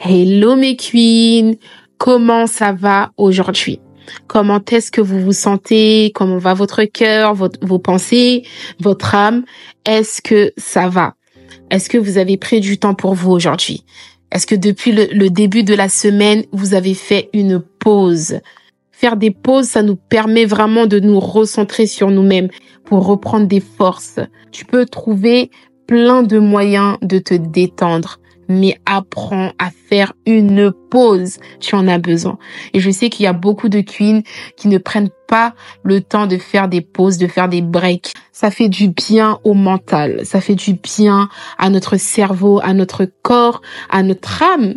Hello mes queens, comment ça va aujourd'hui? Comment est-ce que vous vous sentez? Comment va votre cœur, vos pensées, votre âme? Est-ce que ça va? Est-ce que vous avez pris du temps pour vous aujourd'hui? Est-ce que depuis le, début de la semaine, vous avez fait une pause? Faire des pauses, ça nous permet vraiment de nous recentrer sur nous-mêmes pour reprendre des forces. Tu peux trouver plein de moyens de te détendre mais apprends à faire une pause. Tu en as besoin. Et je sais qu'il y a beaucoup de queens qui ne prennent pas le temps de faire des pauses, de faire des breaks. Ça fait du bien au mental. Ça fait du bien à notre cerveau, à notre corps, à notre âme,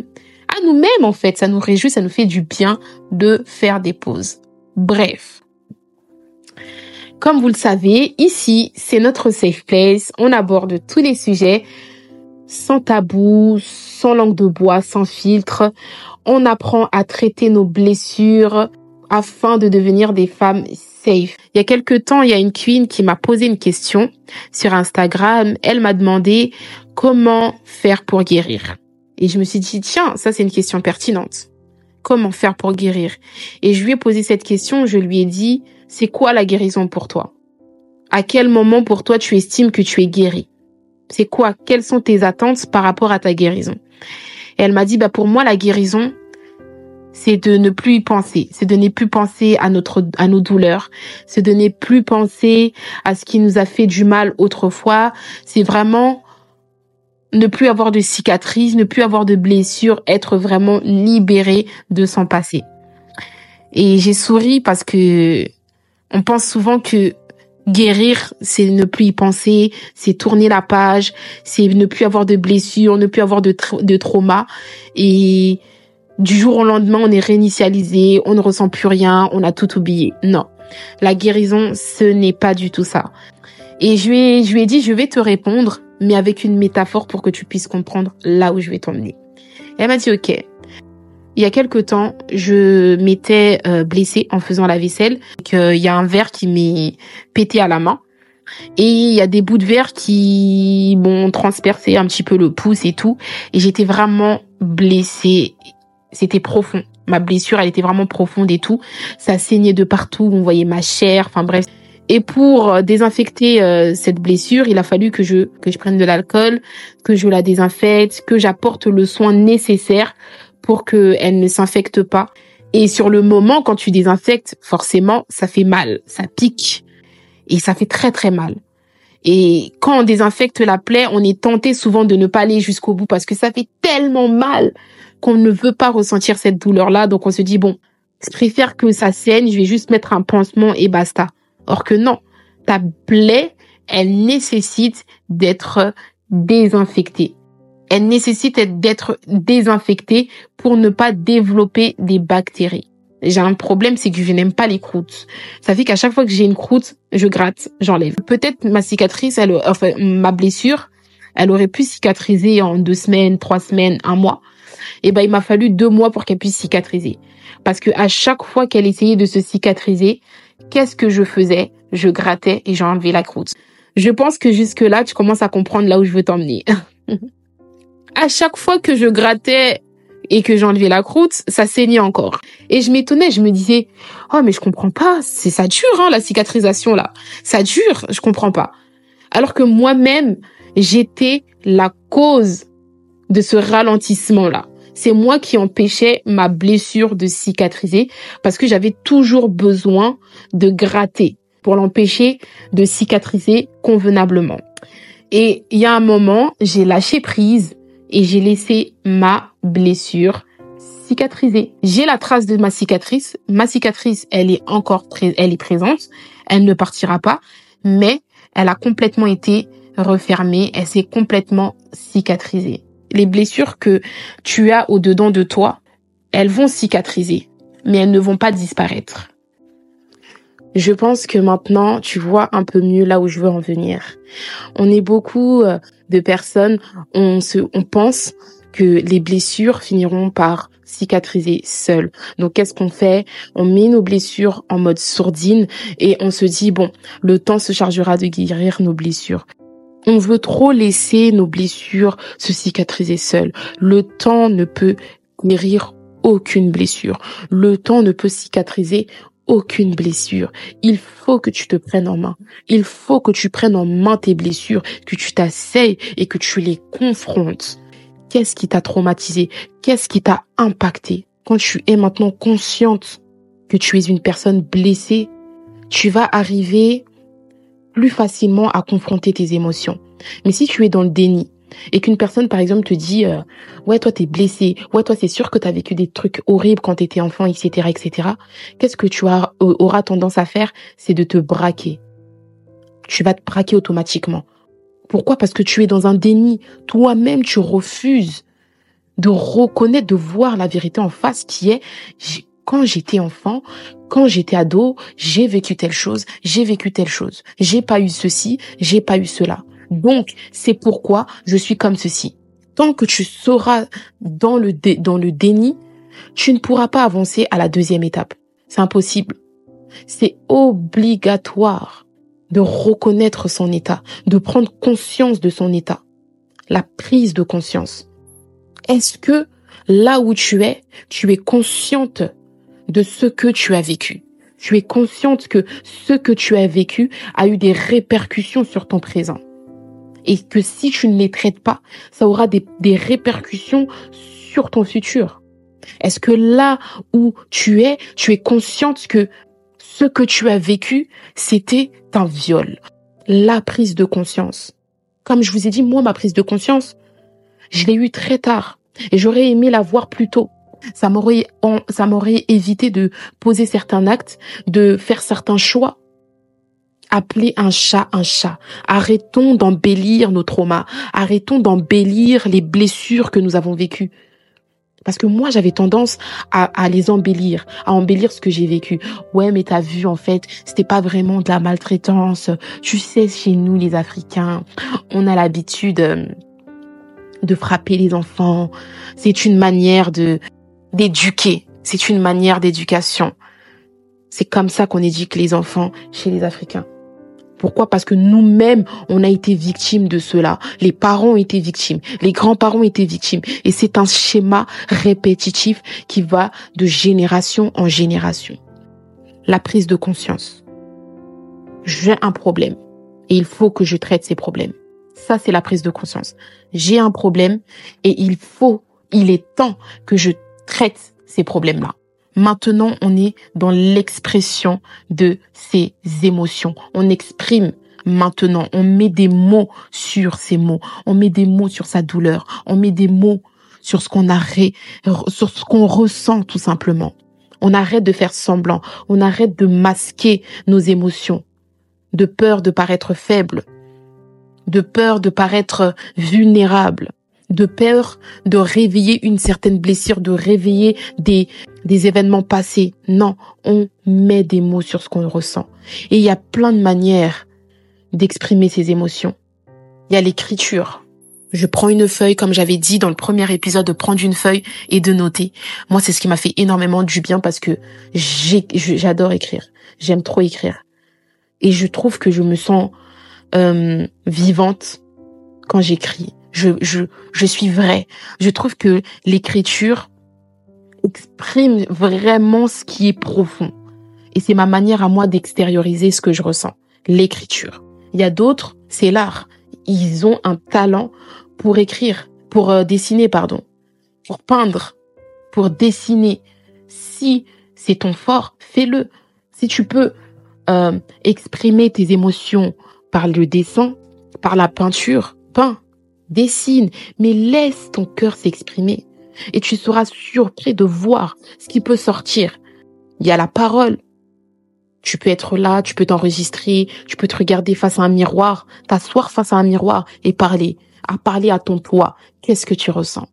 à nous-mêmes en fait. Ça nous réjouit, ça nous fait du bien de faire des pauses. Bref. Comme vous le savez, ici, c'est notre safe place. On aborde tous les sujets sans tabou, sans langue de bois, sans filtre. On apprend à traiter nos blessures afin de devenir des femmes safe. Il y a quelques temps, il y a une queen qui m'a posé une question sur Instagram. Elle m'a demandé comment faire pour guérir. Et je me suis dit, tiens, ça c'est une question pertinente. Comment faire pour guérir? Et je lui ai posé cette question, je lui ai dit, c'est quoi la guérison pour toi? À quel moment pour toi tu estimes que tu es guéri c'est quoi? Quelles sont tes attentes par rapport à ta guérison? Et elle m'a dit, bah pour moi, la guérison, c'est de ne plus y penser, c'est de ne plus penser à notre à nos douleurs, c'est de ne plus penser à ce qui nous a fait du mal autrefois, c'est vraiment ne plus avoir de cicatrices, ne plus avoir de blessures, être vraiment libéré de son passé. Et j'ai souri parce que on pense souvent que Guérir, c'est ne plus y penser, c'est tourner la page, c'est ne plus avoir de blessures, ne plus avoir de, de trauma. Et du jour au lendemain, on est réinitialisé, on ne ressent plus rien, on a tout oublié. Non. La guérison, ce n'est pas du tout ça. Et je lui, ai, je lui ai dit, je vais te répondre, mais avec une métaphore pour que tu puisses comprendre là où je vais t'emmener. Elle m'a dit, OK, il y a quelque temps, je m'étais euh, blessée en faisant la vaisselle. Il y a un verre qui m'est pété à la main. Et il y a des bouts de verre qui m'ont transpercé un petit peu le pouce et tout. Et j'étais vraiment blessée. C'était profond. Ma blessure, elle était vraiment profonde et tout. Ça saignait de partout. On voyait ma chair. Enfin bref. Et pour désinfecter euh, cette blessure, il a fallu que je que je prenne de l'alcool, que je la désinfecte, que j'apporte le soin nécessaire pour qu'elle ne s'infecte pas. Et sur le moment, quand tu désinfectes, forcément, ça fait mal, ça pique. Et ça fait très très mal. Et quand on désinfecte la plaie, on est tenté souvent de ne pas aller jusqu'au bout parce que ça fait tellement mal qu'on ne veut pas ressentir cette douleur-là. Donc on se dit, bon, je préfère que ça saigne, je vais juste mettre un pansement et basta. Or que non, ta plaie, elle nécessite d'être désinfectée elle nécessite d'être désinfectée pour ne pas développer des bactéries. J'ai un problème, c'est que je n'aime pas les croûtes. Ça fait qu'à chaque fois que j'ai une croûte, je gratte, j'enlève. Peut-être ma cicatrice, elle, enfin ma blessure, elle aurait pu cicatriser en deux semaines, trois semaines, un mois. Et eh ben il m'a fallu deux mois pour qu'elle puisse cicatriser. Parce que à chaque fois qu'elle essayait de se cicatriser, qu'est-ce que je faisais? Je grattais et j'enlevais la croûte. Je pense que jusque là, tu commences à comprendre là où je veux t'emmener. à chaque fois que je grattais et que j'enlevais la croûte, ça saignait encore. Et je m'étonnais, je me disais, oh mais je comprends pas, c'est ça dure hein, la cicatrisation là, ça dure, je comprends pas. Alors que moi-même, j'étais la cause de ce ralentissement là. C'est moi qui empêchais ma blessure de cicatriser parce que j'avais toujours besoin de gratter pour l'empêcher de cicatriser convenablement. Et il y a un moment, j'ai lâché prise et j'ai laissé ma blessure cicatriser. J'ai la trace de ma cicatrice. Ma cicatrice, elle est encore elle est présente. Elle ne partira pas, mais elle a complètement été refermée. Elle s'est complètement cicatrisée. Les blessures que tu as au-dedans de toi, elles vont cicatriser, mais elles ne vont pas disparaître. Je pense que maintenant, tu vois un peu mieux là où je veux en venir. On est beaucoup euh, de personnes, on se, on pense que les blessures finiront par cicatriser seules. Donc qu'est-ce qu'on fait? On met nos blessures en mode sourdine et on se dit bon, le temps se chargera de guérir nos blessures. On veut trop laisser nos blessures se cicatriser seules. Le temps ne peut guérir aucune blessure. Le temps ne peut cicatriser aucune blessure. Il faut que tu te prennes en main. Il faut que tu prennes en main tes blessures, que tu t'asseyes et que tu les confrontes. Qu'est-ce qui t'a traumatisé? Qu'est-ce qui t'a impacté? Quand tu es maintenant consciente que tu es une personne blessée, tu vas arriver plus facilement à confronter tes émotions. Mais si tu es dans le déni et qu'une personne par exemple te dit euh, ouais toi t'es blessé, ouais toi c'est sûr que t'as vécu des trucs horribles quand t'étais enfant, etc., etc. Qu'est-ce que tu as, auras tendance à faire, c'est de te braquer. Tu vas te braquer automatiquement. Pourquoi? Parce que tu es dans un déni. Toi-même tu refuses de reconnaître, de voir la vérité en face qui est quand j'étais enfant, quand j'étais ado, j'ai vécu telle chose, j'ai vécu telle chose. J'ai pas eu ceci, j'ai pas eu cela. Donc, c'est pourquoi je suis comme ceci. Tant que tu seras dans le, dans le déni, tu ne pourras pas avancer à la deuxième étape. C'est impossible. C'est obligatoire de reconnaître son état, de prendre conscience de son état. La prise de conscience. Est-ce que là où tu es, tu es consciente de ce que tu as vécu? Tu es consciente que ce que tu as vécu a eu des répercussions sur ton présent. Et que si tu ne les traites pas, ça aura des, répercussions sur ton futur. Est-ce que là où tu es, tu es consciente que ce que tu as vécu, c'était un viol? La prise de conscience. Comme je vous ai dit, moi, ma prise de conscience, je l'ai eue très tard. Et j'aurais aimé la voir plus tôt. Ça m'aurait, ça m'aurait évité de poser certains actes, de faire certains choix. Appelez un chat un chat. Arrêtons d'embellir nos traumas. Arrêtons d'embellir les blessures que nous avons vécues. Parce que moi, j'avais tendance à, à, les embellir, à embellir ce que j'ai vécu. Ouais, mais t'as vu, en fait, c'était pas vraiment de la maltraitance. Tu sais, chez nous, les Africains, on a l'habitude euh, de frapper les enfants. C'est une manière de, d'éduquer. C'est une manière d'éducation. C'est comme ça qu'on éduque les enfants chez les Africains. Pourquoi? Parce que nous-mêmes, on a été victimes de cela. Les parents ont été victimes, les grands-parents ont été victimes. Et c'est un schéma répétitif qui va de génération en génération. La prise de conscience. J'ai un problème et il faut que je traite ces problèmes. Ça, c'est la prise de conscience. J'ai un problème et il faut, il est temps que je traite ces problèmes-là. Maintenant, on est dans l'expression de ces émotions. On exprime maintenant, on met des mots sur ces mots, on met des mots sur sa douleur, on met des mots sur ce qu'on arrête, sur ce qu'on ressent tout simplement. On arrête de faire semblant, on arrête de masquer nos émotions, de peur de paraître faible, de peur de paraître vulnérable. De peur de réveiller une certaine blessure, de réveiller des, des événements passés. Non, on met des mots sur ce qu'on ressent. Et il y a plein de manières d'exprimer ses émotions. Il y a l'écriture. Je prends une feuille, comme j'avais dit dans le premier épisode, de prendre une feuille et de noter. Moi, c'est ce qui m'a fait énormément du bien parce que j'adore écrire. J'aime trop écrire. Et je trouve que je me sens euh, vivante quand j'écris je, je, je suis vrai. Je trouve que l'écriture exprime vraiment ce qui est profond. Et c'est ma manière à moi d'extérioriser ce que je ressens. L'écriture. Il y a d'autres, c'est l'art. Ils ont un talent pour écrire, pour euh, dessiner, pardon, pour peindre, pour dessiner. Si c'est ton fort, fais-le. Si tu peux euh, exprimer tes émotions par le dessin, par la peinture, peins dessine, mais laisse ton cœur s'exprimer. Et tu seras surpris de voir ce qui peut sortir. Il y a la parole. Tu peux être là, tu peux t'enregistrer, tu peux te regarder face à un miroir, t'asseoir face à un miroir et parler, à parler à ton toi. Qu'est-ce que tu ressens?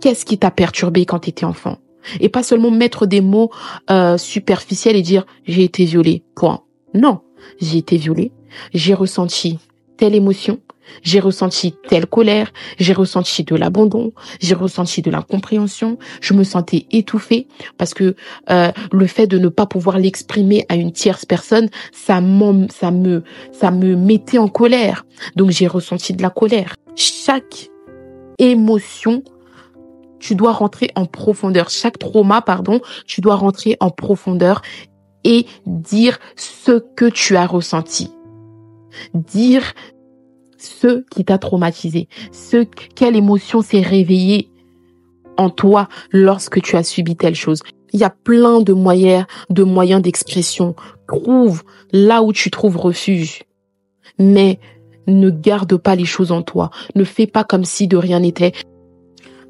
Qu'est-ce qui t'a perturbé quand tu étais enfant? Et pas seulement mettre des mots euh, superficiels et dire j'ai été violé. Point. Non, j'ai été violé, j'ai ressenti telle émotion, J'ai ressenti telle colère, j'ai ressenti de l'abandon, j'ai ressenti de l'incompréhension, je me sentais étouffée parce que euh, le fait de ne pas pouvoir l'exprimer à une tierce personne, ça, ça me ça me mettait en colère. Donc j'ai ressenti de la colère. Chaque émotion tu dois rentrer en profondeur. Chaque trauma, pardon, tu dois rentrer en profondeur et dire ce que tu as ressenti. Dire ce qui t'a traumatisé, ce, quelle émotion s'est réveillée en toi lorsque tu as subi telle chose. Il y a plein de moyens, de moyens d'expression. Trouve là où tu trouves refuge. Mais ne garde pas les choses en toi. Ne fais pas comme si de rien n'était.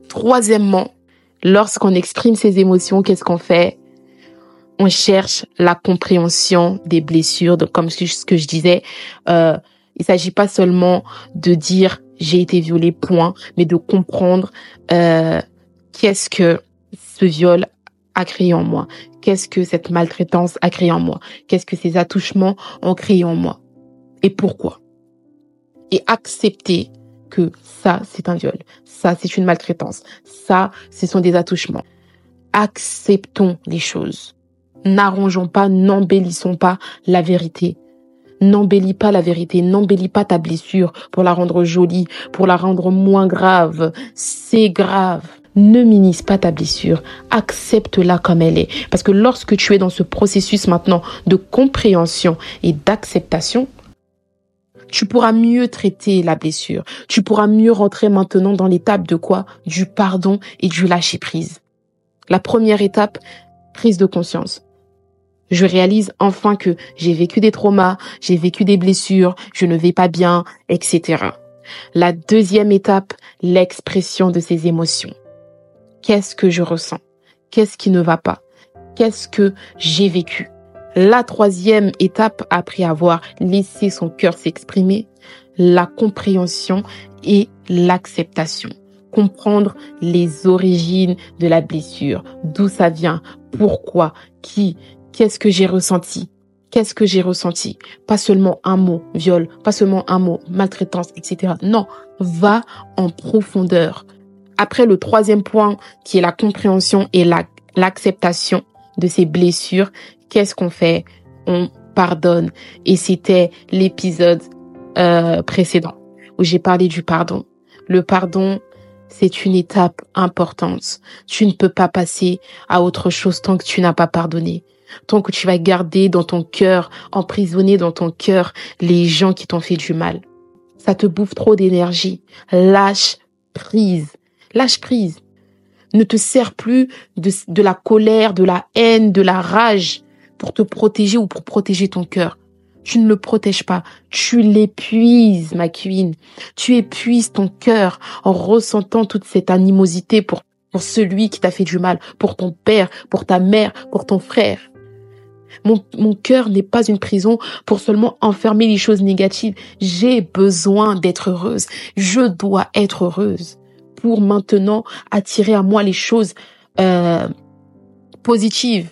Troisièmement, lorsqu'on exprime ses émotions, qu'est-ce qu'on fait? On cherche la compréhension des blessures. Comme ce que je disais, euh, il s'agit pas seulement de dire j'ai été violée, point, mais de comprendre euh, qu'est-ce que ce viol a créé en moi, qu'est-ce que cette maltraitance a créé en moi, qu'est-ce que ces attouchements ont créé en moi et pourquoi? Et accepter que ça, c'est un viol, ça, c'est une maltraitance, ça, ce sont des attouchements. Acceptons les choses. N'arrangeons pas, n'embellissons pas la vérité. N'embellis pas la vérité, n'embellis pas ta blessure pour la rendre jolie, pour la rendre moins grave. C'est grave. Ne minimise pas ta blessure, accepte-la comme elle est. Parce que lorsque tu es dans ce processus maintenant de compréhension et d'acceptation, tu pourras mieux traiter la blessure. Tu pourras mieux rentrer maintenant dans l'étape de quoi? Du pardon et du lâcher prise. La première étape, prise de conscience. Je réalise enfin que j'ai vécu des traumas, j'ai vécu des blessures, je ne vais pas bien, etc. La deuxième étape, l'expression de ces émotions. Qu'est-ce que je ressens? Qu'est-ce qui ne va pas? Qu'est-ce que j'ai vécu? La troisième étape, après avoir laissé son cœur s'exprimer, la compréhension et l'acceptation. Comprendre les origines de la blessure, d'où ça vient, pourquoi, qui, qu'est-ce que j'ai ressenti, qu'est-ce que j'ai ressenti? Pas seulement un mot, viol, pas seulement un mot, maltraitance, etc. Non, va en profondeur. Après le troisième point, qui est la compréhension et l'acceptation de ces blessures, qu'est-ce qu'on fait? On pardonne. Et c'était l'épisode euh, précédent où j'ai parlé du pardon. Le pardon, c'est une étape importante. Tu ne peux pas passer à autre chose tant que tu n'as pas pardonné. Tant que tu vas garder dans ton cœur, emprisonner dans ton cœur les gens qui t'ont fait du mal. Ça te bouffe trop d'énergie. Lâche prise. Lâche prise. Ne te sers plus de, la colère, de la haine, de la rage pour te protéger ou pour protéger ton cœur. Tu ne le protèges pas, tu l'épuises, ma queen. Tu épuises ton cœur en ressentant toute cette animosité pour celui qui t'a fait du mal, pour ton père, pour ta mère, pour ton frère. Mon, mon cœur n'est pas une prison pour seulement enfermer les choses négatives. J'ai besoin d'être heureuse. Je dois être heureuse pour maintenant attirer à moi les choses euh, positives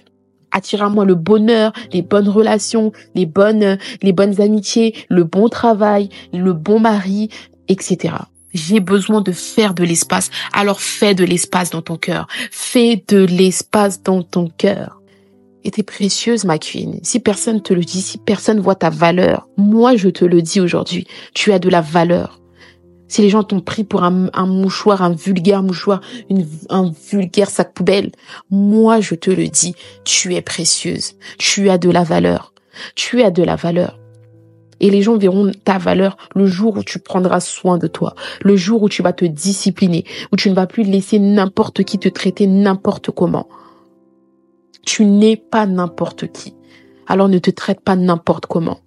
attirer à moi le bonheur, les bonnes relations, les bonnes, les bonnes amitiés, le bon travail, le bon mari, etc. J'ai besoin de faire de l'espace. Alors fais de l'espace dans ton cœur. Fais de l'espace dans ton cœur. T'es précieuse, ma queen. Si personne te le dit, si personne voit ta valeur, moi je te le dis aujourd'hui. Tu as de la valeur. Si les gens t'ont pris pour un, mouchoir, un vulgaire mouchoir, un vulgaire sac poubelle, moi je te le dis, tu es précieuse, tu as de la valeur, tu as de la valeur. Et les gens verront ta valeur le jour où tu prendras soin de toi, le jour où tu vas te discipliner, où tu ne vas plus laisser n'importe qui te traiter n'importe comment. Tu n'es pas n'importe qui. Alors ne te traite pas n'importe comment.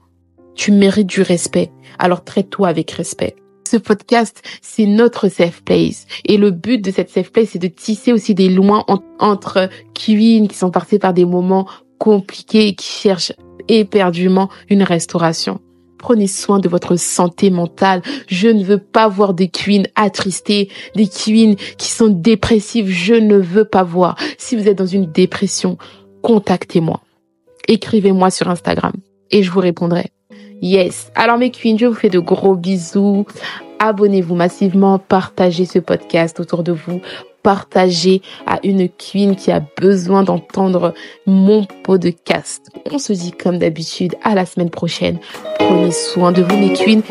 Tu mérites du respect, alors traite-toi avec respect ce podcast, c'est notre safe place. Et le but de cette safe place, c'est de tisser aussi des lois entre queens qui sont passés par des moments compliqués et qui cherchent éperdument une restauration. Prenez soin de votre santé mentale. Je ne veux pas voir des queens attristées, des queens qui sont dépressives. Je ne veux pas voir. Si vous êtes dans une dépression, contactez-moi. Écrivez-moi sur Instagram et je vous répondrai. Yes. Alors mes queens, je vous fais de gros bisous. Abonnez-vous massivement, partagez ce podcast autour de vous, partagez à une queen qui a besoin d'entendre mon podcast. On se dit comme d'habitude à la semaine prochaine. Prenez soin de vous mes queens.